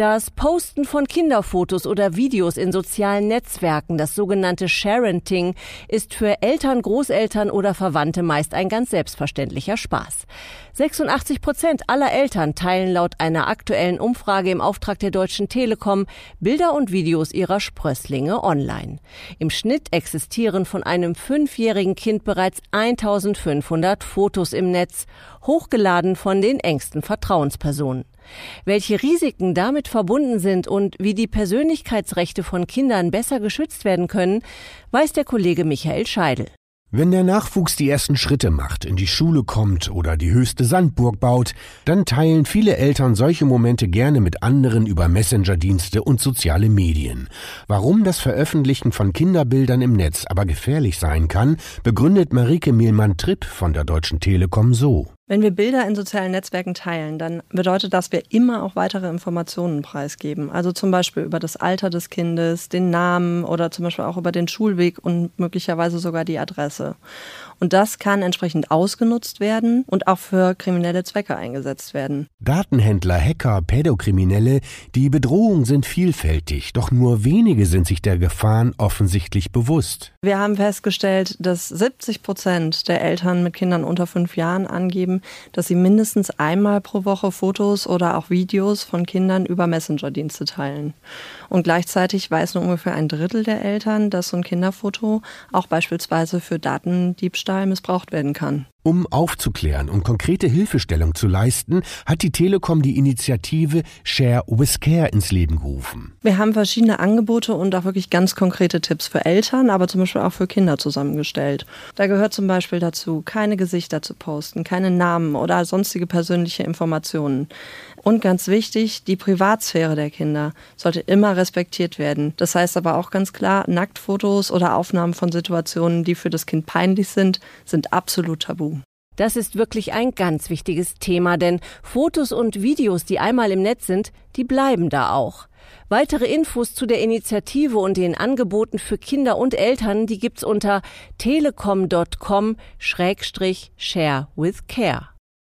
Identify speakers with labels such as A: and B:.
A: Das Posten von Kinderfotos oder Videos in sozialen Netzwerken, das sogenannte Sharenting, ist für Eltern, Großeltern oder Verwandte meist ein ganz selbstverständlicher Spaß. 86 Prozent aller Eltern teilen laut einer aktuellen Umfrage im Auftrag der Deutschen Telekom Bilder und Videos ihrer Sprösslinge online. Im Schnitt existieren von einem fünfjährigen Kind bereits 1500 Fotos im Netz, hochgeladen von den engsten Vertrauenspersonen. Welche Risiken damit verbunden sind und wie die Persönlichkeitsrechte von Kindern besser geschützt werden können, weiß der Kollege Michael Scheidel.
B: Wenn der Nachwuchs die ersten Schritte macht, in die Schule kommt oder die höchste Sandburg baut, dann teilen viele Eltern solche Momente gerne mit anderen über Messenger-Dienste und soziale Medien. Warum das Veröffentlichen von Kinderbildern im Netz aber gefährlich sein kann, begründet Marike Mehlmann-Tripp von der Deutschen Telekom so.
C: Wenn wir Bilder in sozialen Netzwerken teilen, dann bedeutet das, dass wir immer auch weitere Informationen preisgeben. Also zum Beispiel über das Alter des Kindes, den Namen oder zum Beispiel auch über den Schulweg und möglicherweise sogar die Adresse. Und das kann entsprechend ausgenutzt werden und auch für kriminelle Zwecke eingesetzt werden.
B: Datenhändler, Hacker, Pädokriminelle, die Bedrohungen sind vielfältig, doch nur wenige sind sich der Gefahren offensichtlich bewusst.
C: Wir haben festgestellt, dass 70 Prozent der Eltern mit Kindern unter fünf Jahren angeben, dass sie mindestens einmal pro Woche Fotos oder auch Videos von Kindern über Messenger-Dienste teilen. Und gleichzeitig weiß nur ungefähr ein Drittel der Eltern, dass so ein Kinderfoto auch beispielsweise für Datendiebstahl missbraucht werden kann.
B: Um aufzuklären und konkrete Hilfestellung zu leisten, hat die Telekom die Initiative Share with Care ins Leben gerufen.
C: Wir haben verschiedene Angebote und auch wirklich ganz konkrete Tipps für Eltern, aber zum Beispiel auch für Kinder zusammengestellt. Da gehört zum Beispiel dazu, keine Gesichter zu posten, keine Namen oder sonstige persönliche Informationen. Und ganz wichtig, die Privatsphäre der Kinder sollte immer respektiert werden. Das heißt aber auch ganz klar, Nacktfotos oder Aufnahmen von Situationen, die für das Kind peinlich sind, sind absolut tabu.
A: Das ist wirklich ein ganz wichtiges Thema, denn Fotos und Videos, die einmal im Netz sind, die bleiben da auch. Weitere Infos zu der Initiative und den Angeboten für Kinder und Eltern, die gibt's unter telekom.com-share with care.